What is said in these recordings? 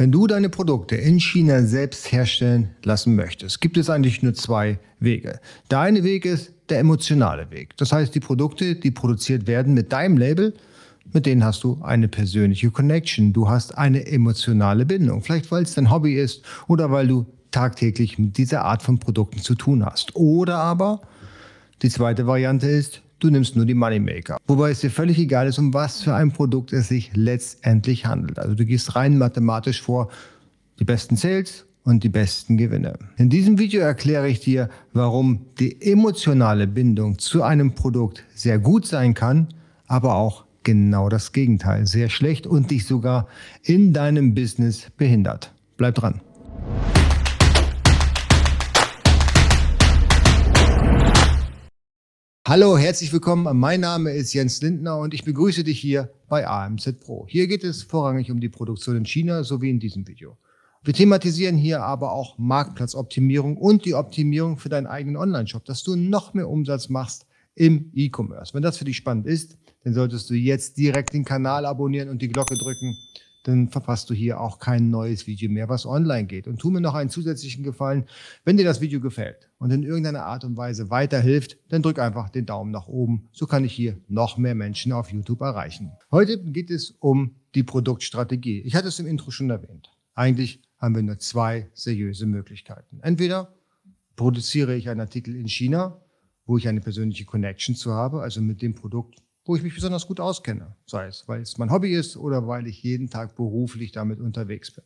Wenn du deine Produkte in China selbst herstellen lassen möchtest, gibt es eigentlich nur zwei Wege. Der eine Weg ist der emotionale Weg. Das heißt, die Produkte, die produziert werden mit deinem Label, mit denen hast du eine persönliche Connection. Du hast eine emotionale Bindung. Vielleicht weil es dein Hobby ist oder weil du tagtäglich mit dieser Art von Produkten zu tun hast. Oder aber die zweite Variante ist, du nimmst nur die Moneymaker. Wobei es dir völlig egal ist, um was für ein Produkt es sich letztendlich handelt. Also du gehst rein mathematisch vor, die besten Sales und die besten Gewinne. In diesem Video erkläre ich dir, warum die emotionale Bindung zu einem Produkt sehr gut sein kann, aber auch genau das Gegenteil, sehr schlecht und dich sogar in deinem Business behindert. Bleib dran. Hallo, herzlich willkommen. Mein Name ist Jens Lindner und ich begrüße dich hier bei AMZ Pro. Hier geht es vorrangig um die Produktion in China, so wie in diesem Video. Wir thematisieren hier aber auch Marktplatzoptimierung und die Optimierung für deinen eigenen Online-Shop, dass du noch mehr Umsatz machst im E-Commerce. Wenn das für dich spannend ist, dann solltest du jetzt direkt den Kanal abonnieren und die Glocke drücken, dann verpasst du hier auch kein neues Video mehr, was online geht. Und tu mir noch einen zusätzlichen Gefallen, wenn dir das Video gefällt und in irgendeiner Art und Weise weiterhilft, dann drück einfach den Daumen nach oben. So kann ich hier noch mehr Menschen auf YouTube erreichen. Heute geht es um die Produktstrategie. Ich hatte es im Intro schon erwähnt. Eigentlich haben wir nur zwei seriöse Möglichkeiten. Entweder produziere ich einen Artikel in China, wo ich eine persönliche Connection zu habe, also mit dem Produkt wo ich mich besonders gut auskenne. Sei es, weil es mein Hobby ist oder weil ich jeden Tag beruflich damit unterwegs bin.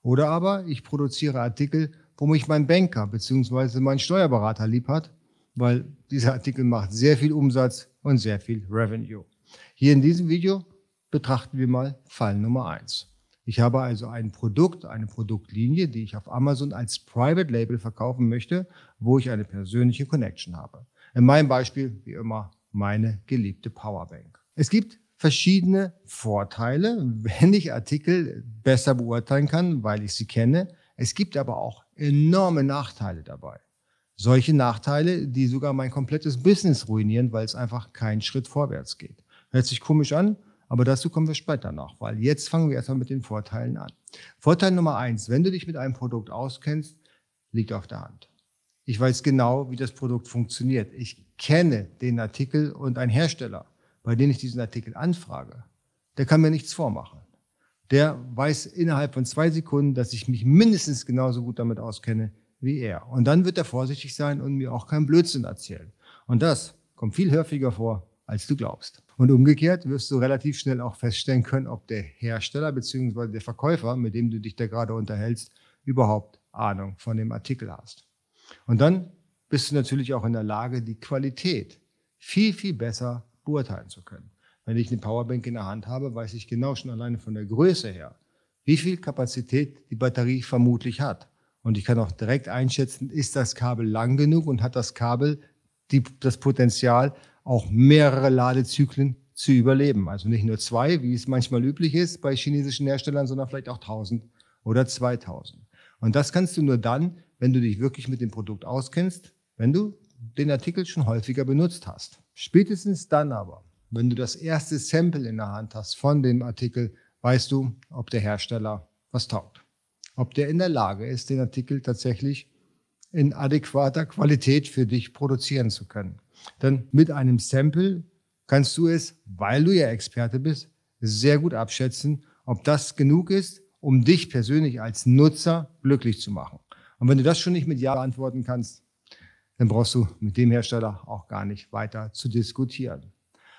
Oder aber ich produziere Artikel, wo mich mein Banker bzw. mein Steuerberater lieb hat, weil dieser Artikel macht sehr viel Umsatz und sehr viel Revenue. Hier in diesem Video betrachten wir mal Fall Nummer eins. Ich habe also ein Produkt, eine Produktlinie, die ich auf Amazon als Private Label verkaufen möchte, wo ich eine persönliche Connection habe. In meinem Beispiel, wie immer, meine geliebte Powerbank. Es gibt verschiedene Vorteile, wenn ich Artikel besser beurteilen kann, weil ich sie kenne. Es gibt aber auch enorme Nachteile dabei. Solche Nachteile, die sogar mein komplettes Business ruinieren, weil es einfach keinen Schritt vorwärts geht. Hört sich komisch an, aber dazu kommen wir später noch, weil jetzt fangen wir erstmal mit den Vorteilen an. Vorteil Nummer eins, wenn du dich mit einem Produkt auskennst, liegt auf der Hand. Ich weiß genau, wie das Produkt funktioniert. Ich kenne den Artikel und ein Hersteller, bei dem ich diesen Artikel anfrage, der kann mir nichts vormachen. Der weiß innerhalb von zwei Sekunden, dass ich mich mindestens genauso gut damit auskenne wie er. Und dann wird er vorsichtig sein und mir auch keinen Blödsinn erzählen. Und das kommt viel häufiger vor, als du glaubst. Und umgekehrt wirst du relativ schnell auch feststellen können, ob der Hersteller bzw. der Verkäufer, mit dem du dich da gerade unterhältst, überhaupt Ahnung von dem Artikel hast. Und dann bist du natürlich auch in der Lage, die Qualität viel, viel besser beurteilen zu können. Wenn ich eine Powerbank in der Hand habe, weiß ich genau schon alleine von der Größe her, wie viel Kapazität die Batterie vermutlich hat. Und ich kann auch direkt einschätzen, ist das Kabel lang genug und hat das Kabel die, das Potenzial, auch mehrere Ladezyklen zu überleben. Also nicht nur zwei, wie es manchmal üblich ist bei chinesischen Herstellern, sondern vielleicht auch 1000 oder 2000. Und das kannst du nur dann, wenn du dich wirklich mit dem Produkt auskennst, wenn du den Artikel schon häufiger benutzt hast. Spätestens dann aber, wenn du das erste Sample in der Hand hast von dem Artikel, weißt du, ob der Hersteller was taugt. Ob der in der Lage ist, den Artikel tatsächlich in adäquater Qualität für dich produzieren zu können. Denn mit einem Sample kannst du es, weil du ja Experte bist, sehr gut abschätzen, ob das genug ist, um dich persönlich als Nutzer glücklich zu machen. Und wenn du das schon nicht mit Ja beantworten kannst, dann brauchst du mit dem Hersteller auch gar nicht weiter zu diskutieren.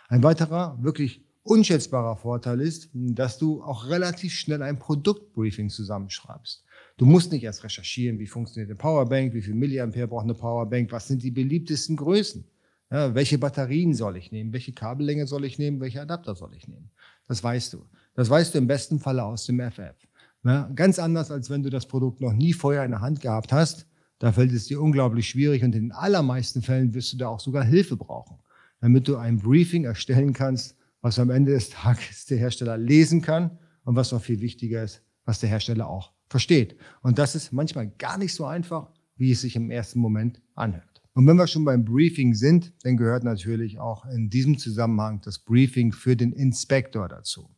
Ein weiterer wirklich unschätzbarer Vorteil ist, dass du auch relativ schnell ein Produktbriefing zusammenschreibst. Du musst nicht erst recherchieren, wie funktioniert eine Powerbank, wie viel Milliampere braucht eine Powerbank, was sind die beliebtesten Größen, ja, welche Batterien soll ich nehmen, welche Kabellänge soll ich nehmen, welche Adapter soll ich nehmen. Das weißt du. Das weißt du im besten Falle aus dem FF. Ja, ganz anders, als wenn du das Produkt noch nie vorher in der Hand gehabt hast. Da fällt es dir unglaublich schwierig und in den allermeisten Fällen wirst du da auch sogar Hilfe brauchen, damit du ein Briefing erstellen kannst, was am Ende des Tages der Hersteller lesen kann und was noch viel wichtiger ist, was der Hersteller auch versteht. Und das ist manchmal gar nicht so einfach, wie es sich im ersten Moment anhört. Und wenn wir schon beim Briefing sind, dann gehört natürlich auch in diesem Zusammenhang das Briefing für den Inspektor dazu.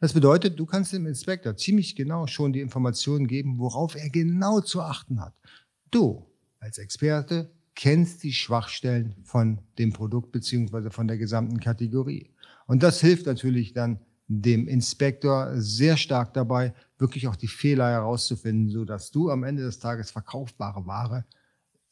Das bedeutet, du kannst dem Inspektor ziemlich genau schon die Informationen geben, worauf er genau zu achten hat. Du als Experte kennst die Schwachstellen von dem Produkt beziehungsweise von der gesamten Kategorie. Und das hilft natürlich dann dem Inspektor sehr stark dabei, wirklich auch die Fehler herauszufinden, sodass du am Ende des Tages verkaufbare Ware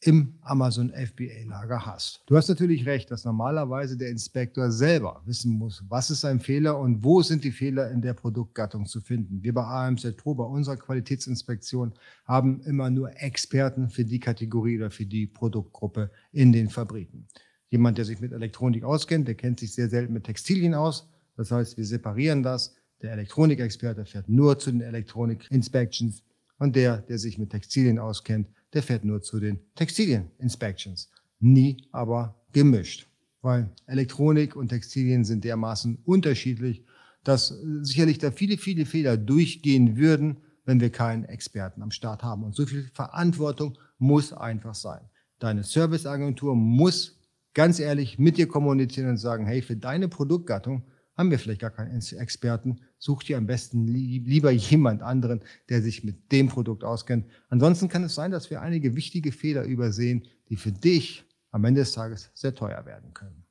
im Amazon FBA-Lager hast. Du hast natürlich recht, dass normalerweise der Inspektor selber wissen muss, was ist ein Fehler und wo sind die Fehler in der Produktgattung zu finden. Wir bei AMZ Pro, bei unserer Qualitätsinspektion, haben immer nur Experten für die Kategorie oder für die Produktgruppe in den Fabriken. Jemand, der sich mit Elektronik auskennt, der kennt sich sehr selten mit Textilien aus. Das heißt, wir separieren das. Der Elektronikexperte fährt nur zu den Elektronik-Inspections und der, der sich mit Textilien auskennt, der fährt nur zu den Textilien-Inspections. Nie aber gemischt, weil Elektronik und Textilien sind dermaßen unterschiedlich, dass sicherlich da viele, viele Fehler durchgehen würden, wenn wir keinen Experten am Start haben. Und so viel Verantwortung muss einfach sein. Deine Serviceagentur muss ganz ehrlich mit dir kommunizieren und sagen, hey, für deine Produktgattung haben wir vielleicht gar keinen Experten. Such dir am besten lieber jemand anderen, der sich mit dem Produkt auskennt. Ansonsten kann es sein, dass wir einige wichtige Fehler übersehen, die für dich am Ende des Tages sehr teuer werden können.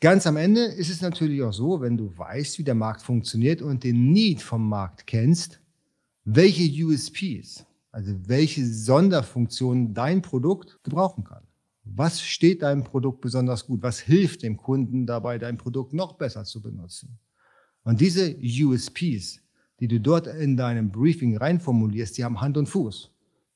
Ganz am Ende ist es natürlich auch so, wenn du weißt, wie der Markt funktioniert und den Need vom Markt kennst, welche USPs, also welche Sonderfunktionen dein Produkt gebrauchen kann. Was steht deinem Produkt besonders gut? Was hilft dem Kunden dabei, dein Produkt noch besser zu benutzen? Und diese USPs, die du dort in deinem Briefing reinformulierst, die haben Hand und Fuß.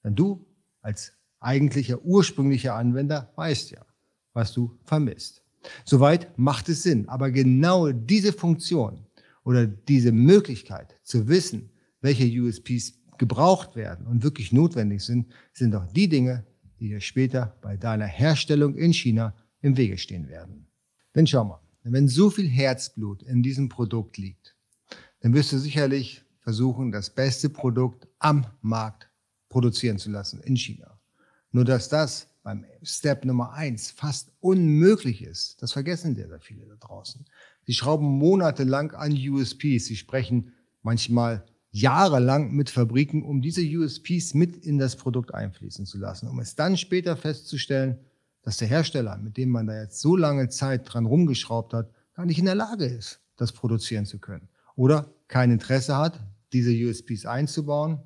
Denn du als eigentlicher ursprünglicher Anwender weißt ja, was du vermisst. Soweit macht es Sinn. Aber genau diese Funktion oder diese Möglichkeit zu wissen, welche USPs gebraucht werden und wirklich notwendig sind, sind doch die Dinge, die dir später bei deiner Herstellung in China im Wege stehen werden. Denn schau mal, wenn so viel Herzblut in diesem Produkt liegt, dann wirst du sicherlich versuchen, das beste Produkt am Markt produzieren zu lassen in China. Nur dass das beim Step Nummer eins fast unmöglich ist, das vergessen sehr, sehr viele da draußen. Sie schrauben monatelang an USPs. Sie sprechen manchmal jahrelang mit Fabriken, um diese USPs mit in das Produkt einfließen zu lassen, um es dann später festzustellen, dass der Hersteller, mit dem man da jetzt so lange Zeit dran rumgeschraubt hat, gar nicht in der Lage ist, das produzieren zu können. Oder kein Interesse hat, diese USPs einzubauen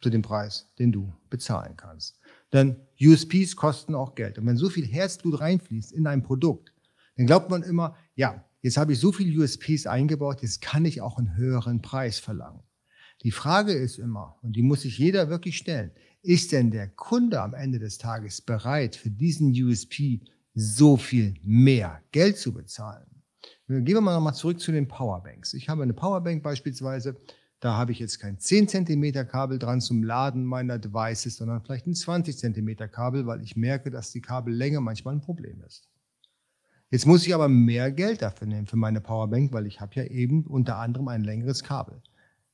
zu dem Preis, den du bezahlen kannst. Denn USPs kosten auch Geld. Und wenn so viel Herzblut reinfließt in ein Produkt, dann glaubt man immer, ja, jetzt habe ich so viel USPs eingebaut, jetzt kann ich auch einen höheren Preis verlangen. Die Frage ist immer, und die muss sich jeder wirklich stellen, ist denn der Kunde am Ende des Tages bereit, für diesen USP so viel mehr Geld zu bezahlen? Gehen wir mal nochmal zurück zu den Powerbanks. Ich habe eine Powerbank beispielsweise, da habe ich jetzt kein 10 cm Kabel dran zum Laden meiner Devices, sondern vielleicht ein 20 cm Kabel, weil ich merke, dass die Kabellänge manchmal ein Problem ist. Jetzt muss ich aber mehr Geld dafür nehmen für meine Powerbank, weil ich habe ja eben unter anderem ein längeres Kabel.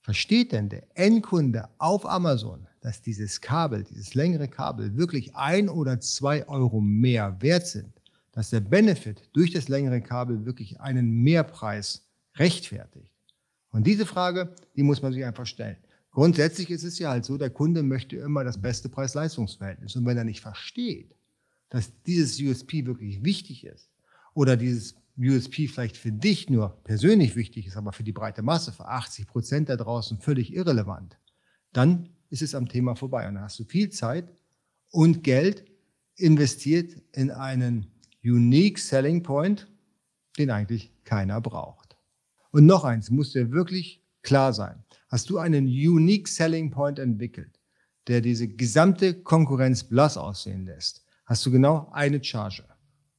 Versteht denn der Endkunde auf Amazon, dass dieses Kabel, dieses längere Kabel wirklich ein oder zwei Euro mehr wert sind? Dass der Benefit durch das längere Kabel wirklich einen Mehrpreis rechtfertigt? Und diese Frage, die muss man sich einfach stellen. Grundsätzlich ist es ja halt so, der Kunde möchte immer das beste Preis-Leistungs-Verhältnis. Und wenn er nicht versteht, dass dieses USP wirklich wichtig ist oder dieses USP vielleicht für dich nur persönlich wichtig ist, aber für die breite Masse, für 80 Prozent da draußen völlig irrelevant, dann ist es am Thema vorbei. Und dann hast du viel Zeit und Geld investiert in einen Unique Selling Point, den eigentlich keiner braucht. Und noch eins, muss dir wirklich klar sein. Hast du einen Unique Selling Point entwickelt, der diese gesamte Konkurrenz blass aussehen lässt, hast du genau eine Charge,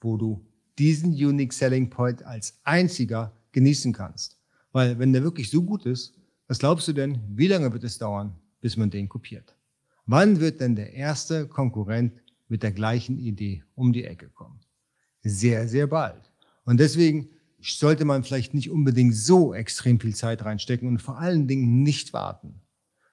wo du diesen Unique Selling Point als einziger genießen kannst. Weil wenn der wirklich so gut ist, was glaubst du denn, wie lange wird es dauern, bis man den kopiert? Wann wird denn der erste Konkurrent mit der gleichen Idee um die Ecke kommen? Sehr, sehr bald. Und deswegen sollte man vielleicht nicht unbedingt so extrem viel Zeit reinstecken und vor allen Dingen nicht warten.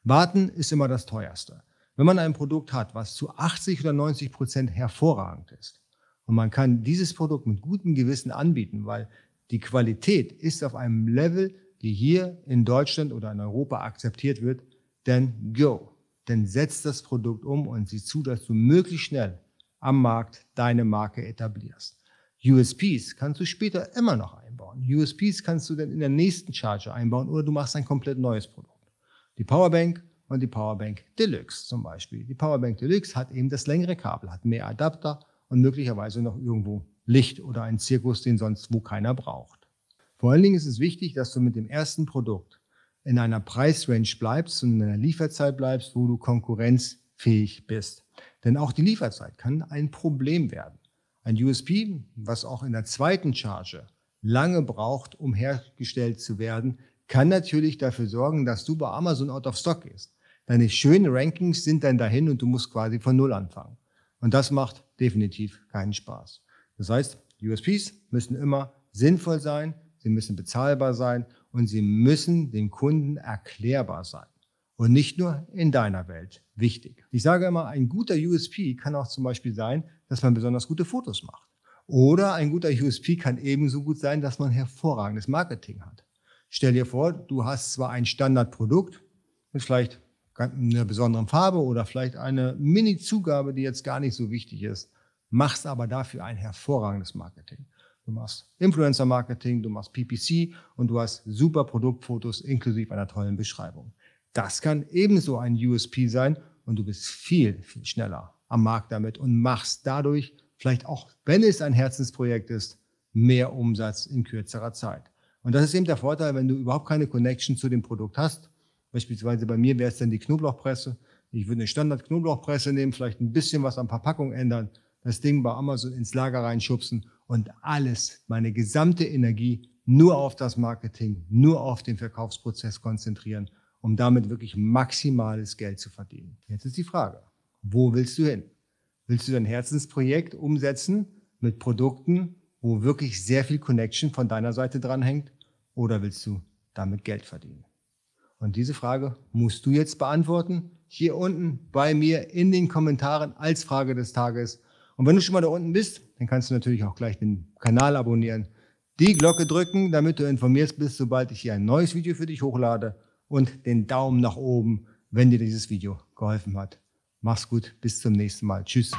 Warten ist immer das teuerste. Wenn man ein Produkt hat, was zu 80 oder 90 Prozent hervorragend ist, und man kann dieses Produkt mit gutem Gewissen anbieten, weil die Qualität ist auf einem Level, die hier in Deutschland oder in Europa akzeptiert wird, dann go. Dann setz das Produkt um und sieh zu, dass du möglichst schnell am Markt deine Marke etablierst. USPs kannst du später immer noch einbauen. USPs kannst du dann in der nächsten Charger einbauen oder du machst ein komplett neues Produkt. Die Powerbank und die Powerbank Deluxe zum Beispiel. Die Powerbank Deluxe hat eben das längere Kabel, hat mehr Adapter und möglicherweise noch irgendwo Licht oder einen Zirkus, den sonst wo keiner braucht. Vor allen Dingen ist es wichtig, dass du mit dem ersten Produkt in einer Preisrange bleibst und in einer Lieferzeit bleibst, wo du konkurrenzfähig bist. Denn auch die Lieferzeit kann ein Problem werden. Ein USP, was auch in der zweiten Charge lange braucht, um hergestellt zu werden, kann natürlich dafür sorgen, dass du bei Amazon out of stock gehst. Deine schönen Rankings sind dann dahin und du musst quasi von Null anfangen. Und das macht definitiv keinen Spaß. Das heißt, USPs müssen immer sinnvoll sein, sie müssen bezahlbar sein und sie müssen dem Kunden erklärbar sein. Und nicht nur in deiner Welt wichtig. Ich sage immer, ein guter USP kann auch zum Beispiel sein, dass man besonders gute Fotos macht. Oder ein guter USP kann ebenso gut sein, dass man hervorragendes Marketing hat. Stell dir vor, du hast zwar ein Standardprodukt mit vielleicht einer besonderen Farbe oder vielleicht eine Mini-Zugabe, die jetzt gar nicht so wichtig ist, machst aber dafür ein hervorragendes Marketing. Du machst Influencer-Marketing, du machst PPC und du hast super Produktfotos inklusive einer tollen Beschreibung. Das kann ebenso ein USP sein und du bist viel, viel schneller am Markt damit und machst dadurch vielleicht auch, wenn es ein Herzensprojekt ist, mehr Umsatz in kürzerer Zeit. Und das ist eben der Vorteil, wenn du überhaupt keine Connection zu dem Produkt hast. Beispielsweise bei mir wäre es dann die Knoblauchpresse. Ich würde eine Standard-Knoblauchpresse nehmen, vielleicht ein bisschen was an Verpackung ändern, das Ding bei Amazon ins Lager reinschubsen und alles, meine gesamte Energie nur auf das Marketing, nur auf den Verkaufsprozess konzentrieren, um damit wirklich maximales Geld zu verdienen. Jetzt ist die Frage, wo willst du hin? Willst du dein Herzensprojekt umsetzen mit Produkten, wo wirklich sehr viel Connection von deiner Seite dranhängt? Oder willst du damit Geld verdienen? Und diese Frage musst du jetzt beantworten. Hier unten bei mir in den Kommentaren als Frage des Tages. Und wenn du schon mal da unten bist, dann kannst du natürlich auch gleich den Kanal abonnieren, die Glocke drücken, damit du informiert bist, sobald ich hier ein neues Video für dich hochlade und den Daumen nach oben, wenn dir dieses Video geholfen hat. Mach's gut, bis zum nächsten Mal. Tschüss.